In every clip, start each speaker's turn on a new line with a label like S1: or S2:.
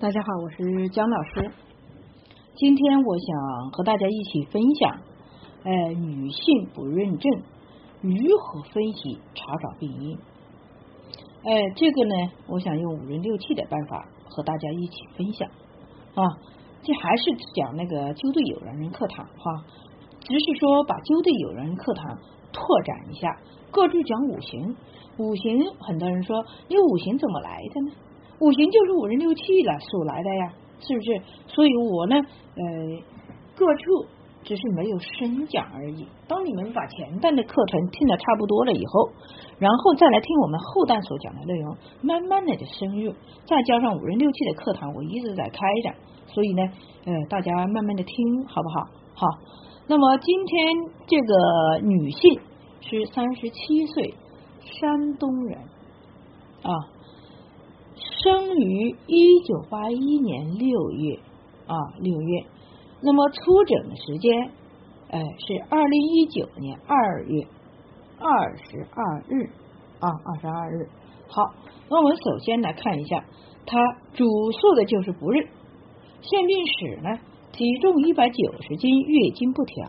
S1: 大家好，我是姜老师。今天我想和大家一起分享，呃，女性不孕症如何分析查找病因。呃，这个呢，我想用五人六气的办法和大家一起分享啊。这还是讲那个纠对有缘人课堂哈，只是说把纠对有缘人课堂拓展一下，各自讲五行。五行，很多人说你五行怎么来的呢？五行就是五人六气了，所来的呀，是不是？所以我呢，呃，各处只是没有深讲而已。当你们把前段的课程听的差不多了以后，然后再来听我们后段所讲的内容，慢慢的就深入，再加上五人六气的课堂，我一直在开展，所以呢，呃，大家慢慢的听，好不好？好。那么今天这个女性是三十七岁，山东人啊。生于一九八一年六月啊，六月。那么出诊的时间，哎，是二零一九年二月二十二日啊，二十二日。好，那我们首先来看一下，他主诉的就是不孕。现病史呢，体重一百九十斤，月经不调，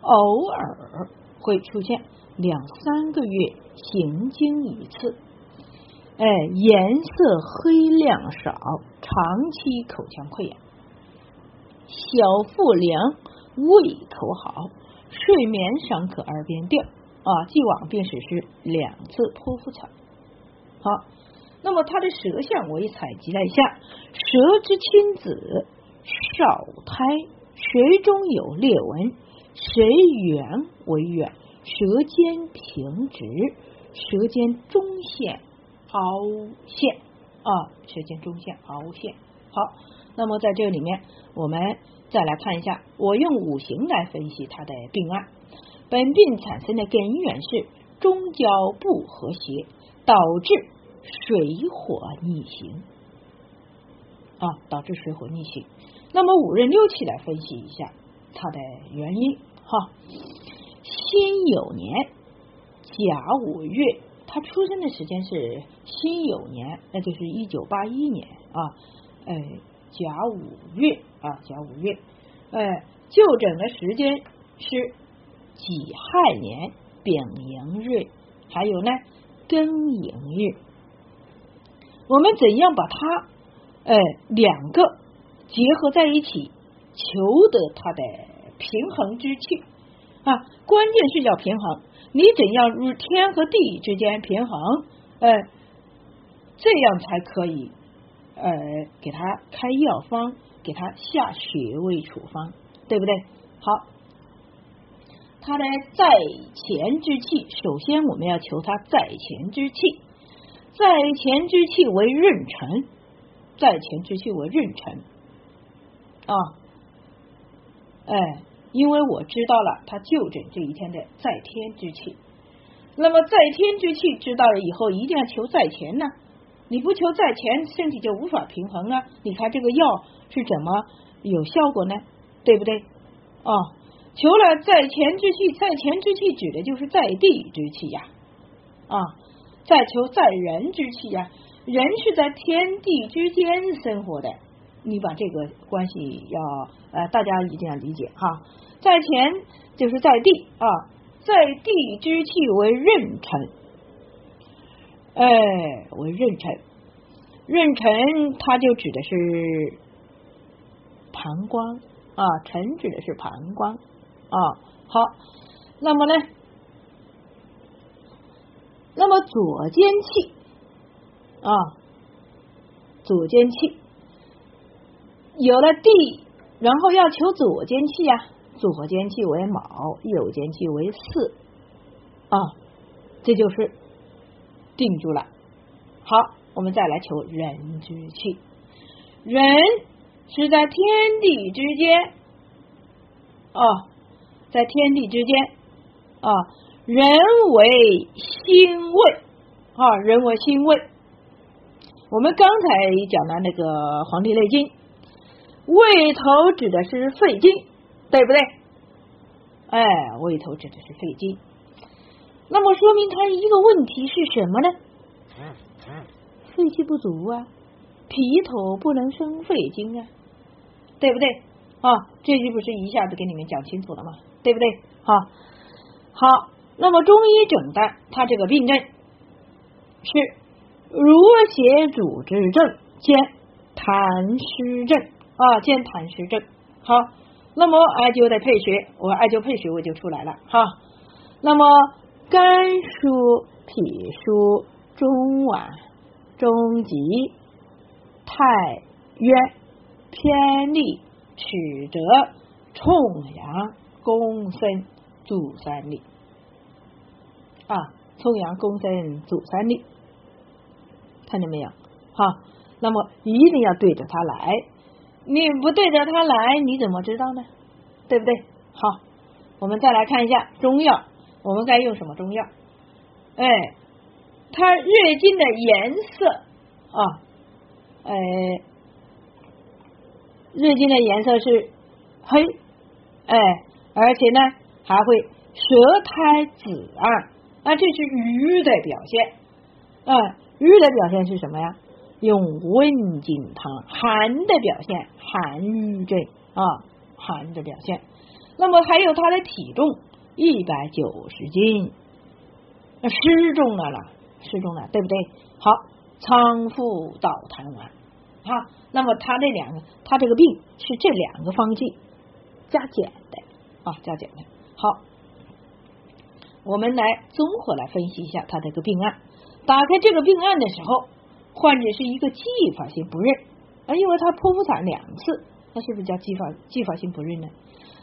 S1: 偶尔会出现两三个月行经一次。哎，颜色黑亮少，长期口腔溃疡，小腹凉，胃口好，睡眠尚可，耳边调啊。既往病史是两次剖腹产。好，那么他的舌象我也采集了一下，舌之青紫，少苔，舌中有裂纹，舌缘为远，舌尖平直，舌尖中线。凹陷啊，舌尖中线凹陷。好，那么在这里面，我们再来看一下，我用五行来分析他的病案。本病产生的根源是中焦不和谐，导致水火逆行啊，导致水火逆行。那么五任六气来分析一下它的原因哈。辛酉年甲午月。他出生的时间是辛酉年，那就是一九八一年啊，哎，甲午月啊，甲午月，哎，就诊的时间是己亥年丙寅日，还有呢庚寅日。我们怎样把它哎两个结合在一起，求得它的平衡之气啊？关键是要平衡。你怎样入天和地之间平衡？呃，这样才可以呃给他开药方，给他下穴位处方，对不对？好，他的在前之气，首先我们要求他在前之气，在前之气为壬辰，在前之气为壬辰啊，哎。因为我知道了他就诊这一天的在天之气，那么在天之气知道了以后，一定要求在前呢。你不求在前，身体就无法平衡啊。你看这个药是怎么有效果呢？对不对？哦，求了在前之气，在前之气指的就是在地之气呀。啊，再求在人之气呀，人是在天地之间生活的。你把这个关系要呃，大家一定要理解哈。在前就是在地啊，在地之气为壬辰，哎，为壬辰，壬辰它就指的是膀胱啊，辰指的是膀胱啊。好，那么呢，那么左肩气啊，左肩气。有了地，然后要求左间气呀，左间气为卯，右间气为巳啊，这就是定住了。好，我们再来求人之气，人是在天地之间啊，在天地之间啊，人为心位啊，人为心位。我们刚才讲的那个《黄帝内经》。胃头指的是肺经，对不对？哎，胃头指的是肺经，那么说明他一个问题是什么呢？肺气不足啊，脾土不能生肺经啊，对不对？啊，这句不是一下子给你们讲清楚了吗？对不对？好，好，那么中医诊断他这个病症是濡血组织症兼痰湿症啊，兼痰湿症。好，那么艾灸的配穴，我艾灸配穴我就出来了哈。那么肝疏、脾疏、中脘、中极、太渊、偏历、曲折、冲阳、公孙、足三里啊，冲阳、公孙、足三里，看见没有？好，那么一定要对着它来，你不对着它来，你怎么知道呢？对不对？好，我们再来看一下中药。我们该用什么中药？哎，它月经的颜色啊，哎，月经的颜色是黑，哎，而且呢还会舌苔紫暗，啊，这是瘀的表现。啊，瘀的表现是什么呀？用温经汤，寒的表现，寒症啊，寒的表现。那么还有他的体重。一百九十斤，那失重了了，失重了，对不对？好，仓腹导痰丸，好，那么他这两个，他这个病是这两个方剂加减的啊，加减的。好，我们来综合来分析一下他这个病案。打开这个病案的时候，患者是一个继发性不孕，啊，因为他剖腹产两次，那是不是叫继发继发性不孕呢？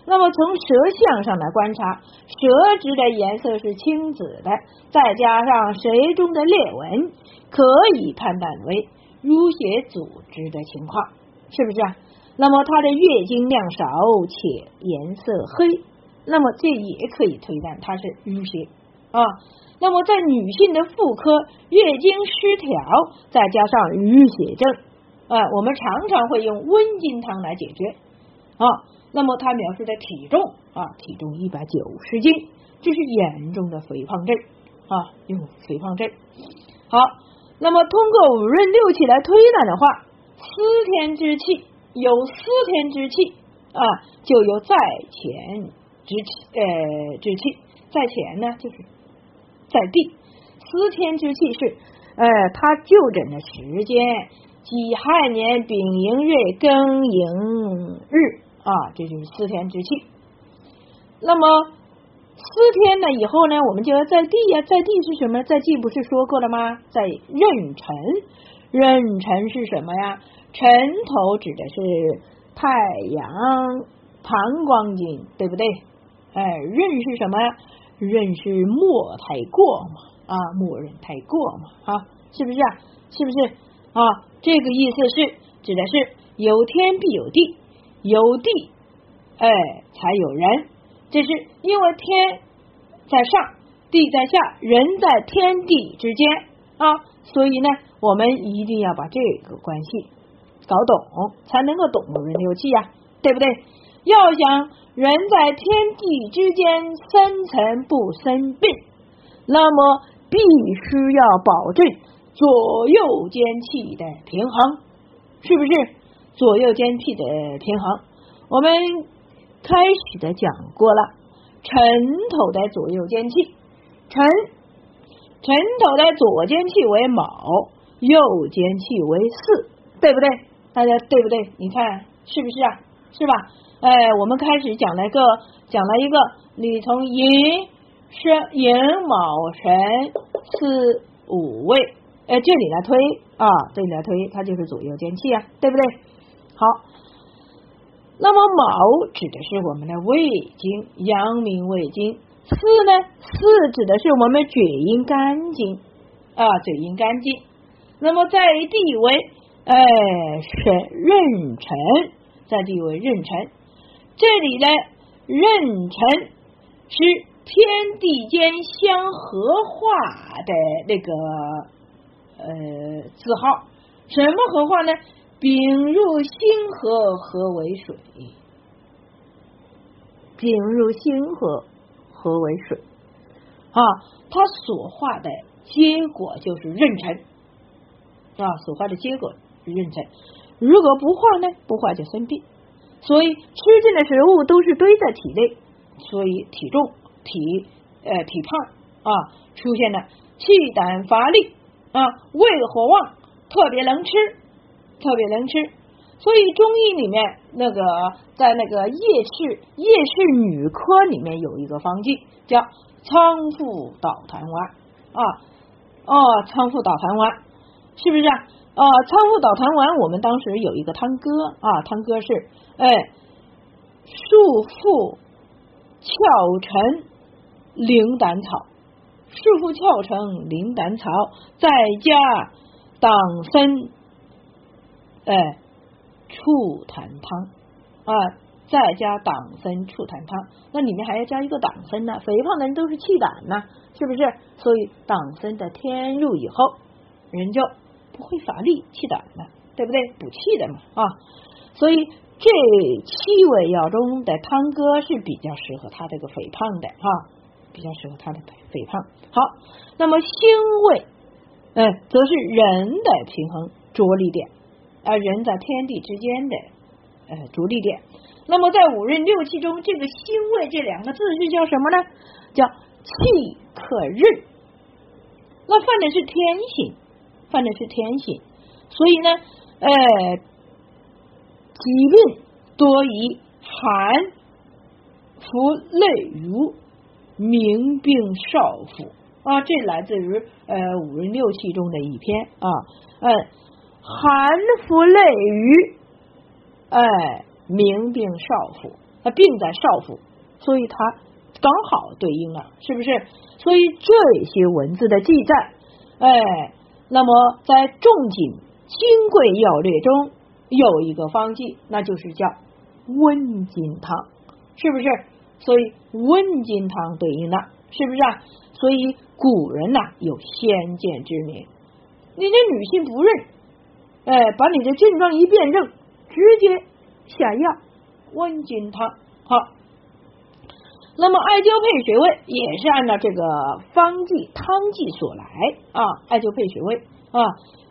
S1: 那么从舌象上来观察，舌质的颜色是青紫的，再加上舌中的裂纹，可以判断为淤血组织的情况，是不是啊？那么她的月经量少且颜色黑，那么这也可以推断她是淤血啊。那么在女性的妇科，月经失调，再加上淤血症啊，我们常常会用温经汤来解决啊。那么他描述的体重啊，体重一百九十斤，这是严重的肥胖症啊，有肥胖症。好，那么通过五运六气来推断的话，司天之气有司天之气啊，就有在前之气呃之气，在前呢就是在地，司天之气是呃他就诊的时间己亥年丙寅月庚寅日。啊，这就是司天之气。那么司天呢？以后呢，我们就要在地呀，在地是什么？在地不是说过了吗？在壬辰，壬辰是什么呀？辰头指的是太阳膀胱经，对不对？哎，壬是什么？认识莫太过嘛，啊，莫认太过嘛，啊，是不是啊？是不是啊？这个意思是指的是有天必有地。有地，哎，才有人。这是因为天在上，地在下，人在天地之间啊。所以呢，我们一定要把这个关系搞懂，才能够懂五运六气呀，对不对？要想人在天地之间生存不生病，那么必须要保证左右间气的平衡，是不是？左右间气的平衡，我们开始的讲过了。辰头的左右间气，辰辰头的左间气为卯，右间气为巳，对不对？大家对不对？你看是不是啊？是吧？哎，我们开始讲了一个，讲了一个，你从寅申、寅卯辰巳午未，哎，这里来推啊，这里来推，它就是左右间气啊，对不对？好，那么卯指的是我们的胃经，阳明胃经；巳呢，巳指的是我们厥阴肝经啊，厥阴肝经。那么在地为哎是壬辰，在地为壬辰。这里呢，壬辰是天地间相合化的那个呃字号，什么合化呢？丙入星河，合为水；丙入星河，合为水。啊，它所化的结果就是壬辰啊，所化的结果是壬辰。如果不化呢，不化就生病。所以吃进的食物都是堆在体内，所以体重、体呃体胖啊，出现了气胆乏力啊，胃火旺，特别能吃，特别能吃。所以中医里面那个在那个夜市夜市女科里面有一个方剂叫仓附导痰丸啊哦仓附导痰丸是不是啊？啊仓库导痰丸我们当时有一个汤哥啊汤哥是哎束腹翘成灵胆草束腹翘成灵胆草再加党参哎。醋痰汤啊，再加党参醋痰汤，那里面还要加一个党参呢。肥胖的人都是气胆呐，是不是？所以党参的添入以后，人就不会乏力、气短了，对不对？补气的嘛啊。所以这七味药中的汤哥是比较适合他这个肥胖的哈，比较适合他的肥胖。好，那么辛味，嗯，则是人的平衡着力点。啊，人在天地之间的呃着力点。那么在五运六气中，这个辛味这两个字是叫什么呢？叫气可任。那犯的是天性，犯的是天性。所以呢，呃，疾病多以寒服内濡，明病少腹啊。这来自于呃五运六气中的一篇啊，嗯。寒服内余，哎，明病少腹，那病在少腹，所以它刚好对应了，是不是？所以这些文字的记载，哎，那么在仲景金匮要略中有一个方剂，那就是叫温经汤，是不是？所以温经汤对应的，是不是？啊？所以古人呐有先见之明，你这女性不认。哎，把你的症状一辩证，直接下药温经汤。好，那么艾灸配穴位也是按照这个方剂汤剂所来啊。艾灸配穴位啊，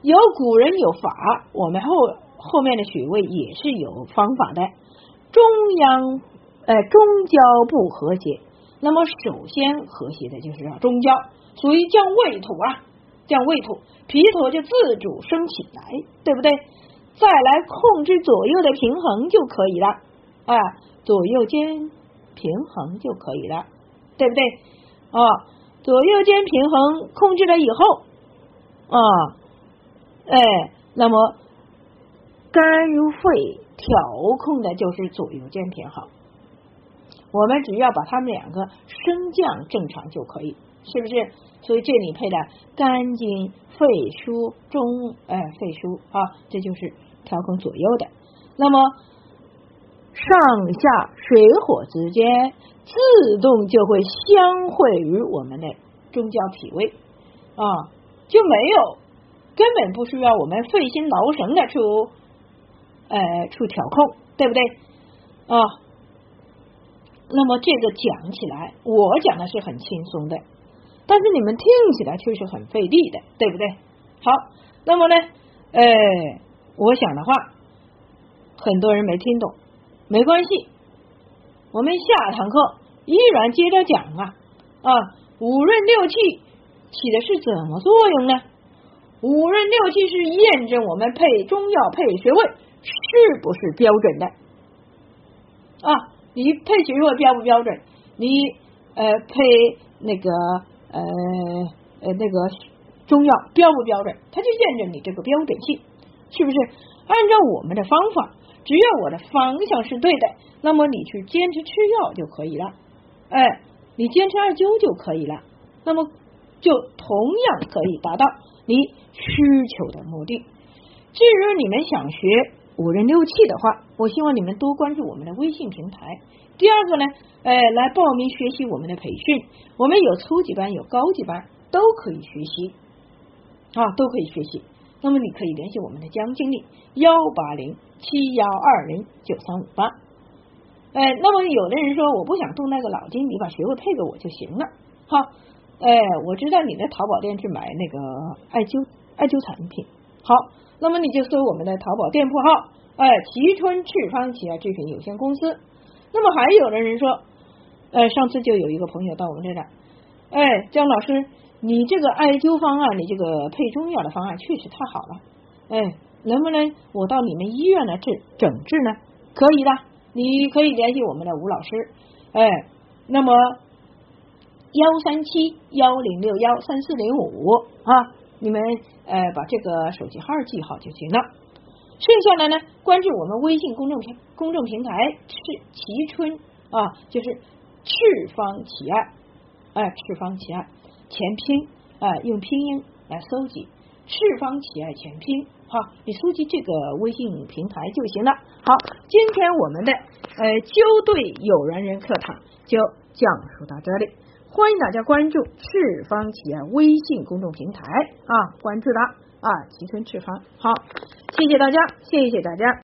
S1: 有古人有法，我们后后面的穴位也是有方法的。中央哎，中焦不和谐，那么首先和谐的就是中焦，属于降胃土啊。降胃土，脾土就自主升起来，对不对？再来控制左右的平衡就可以了，啊，左右肩平衡就可以了，对不对？哦，左右肩平衡控制了以后，啊，哎，那么肝入肺调控的就是左右肩平衡，我们只要把它们两个升降正常就可以，是不是？所以这里配的肝经、肺腧、中哎肺腧啊，这就是调控左右的。那么上下水火之间自动就会相会于我们的中焦脾胃啊，就没有根本不需要我们费心劳神的去呃去调控，对不对啊？那么这个讲起来，我讲的是很轻松的。但是你们听起来却是很费力的，对不对？好，那么呢，呃，我想的话，很多人没听懂，没关系，我们下堂课依然接着讲啊啊，五润六气起的是怎么作用呢？五润六气是验证我们配中药配穴位是不是标准的啊？你配穴位标不标准？你呃配那个。呃呃，那个中药标不标准？它就验证你这个标准性，是不是？按照我们的方法，只要我的方向是对的，那么你去坚持吃药就可以了。哎，你坚持艾灸就可以了，那么就同样可以达到你需求的目的。至于你们想学五人六气的话，我希望你们多关注我们的微信平台。第二个呢，哎，来报名学习我们的培训，我们有初级班，有高级班，都可以学习啊，都可以学习。那么你可以联系我们的江经理幺八零七幺二零九三五八。哎，那么有的人说我不想动那个脑筋，你把学位配给我就行了。好，哎，我知道你在淘宝店去买那个艾灸艾灸产品。好，那么你就搜我们的淘宝店铺号，哎，齐春赤方企业制品有限公司。那么还有的人说，呃，上次就有一个朋友到我们这来，哎，姜老师，你这个艾灸方案，你这个配中药的方案确实太好了，哎，能不能我到你们医院来治诊治呢？可以的，你可以联系我们的吴老师，哎，那么幺三七幺零六幺三四零五啊，你们呃把这个手机号记好就行了。剩下来呢，关注我们微信公众平公众平台“赤齐春”啊，就是赤方奇爱，哎，赤方奇爱全拼啊，用拼音来搜集赤方奇爱全拼，好，你搜集这个微信平台就行了。好，今天我们的呃纠对有缘人课堂就讲述到这里，欢迎大家关注赤方企业微信公众平台啊，关注它啊，齐春赤方，好。谢谢大家，谢谢大家。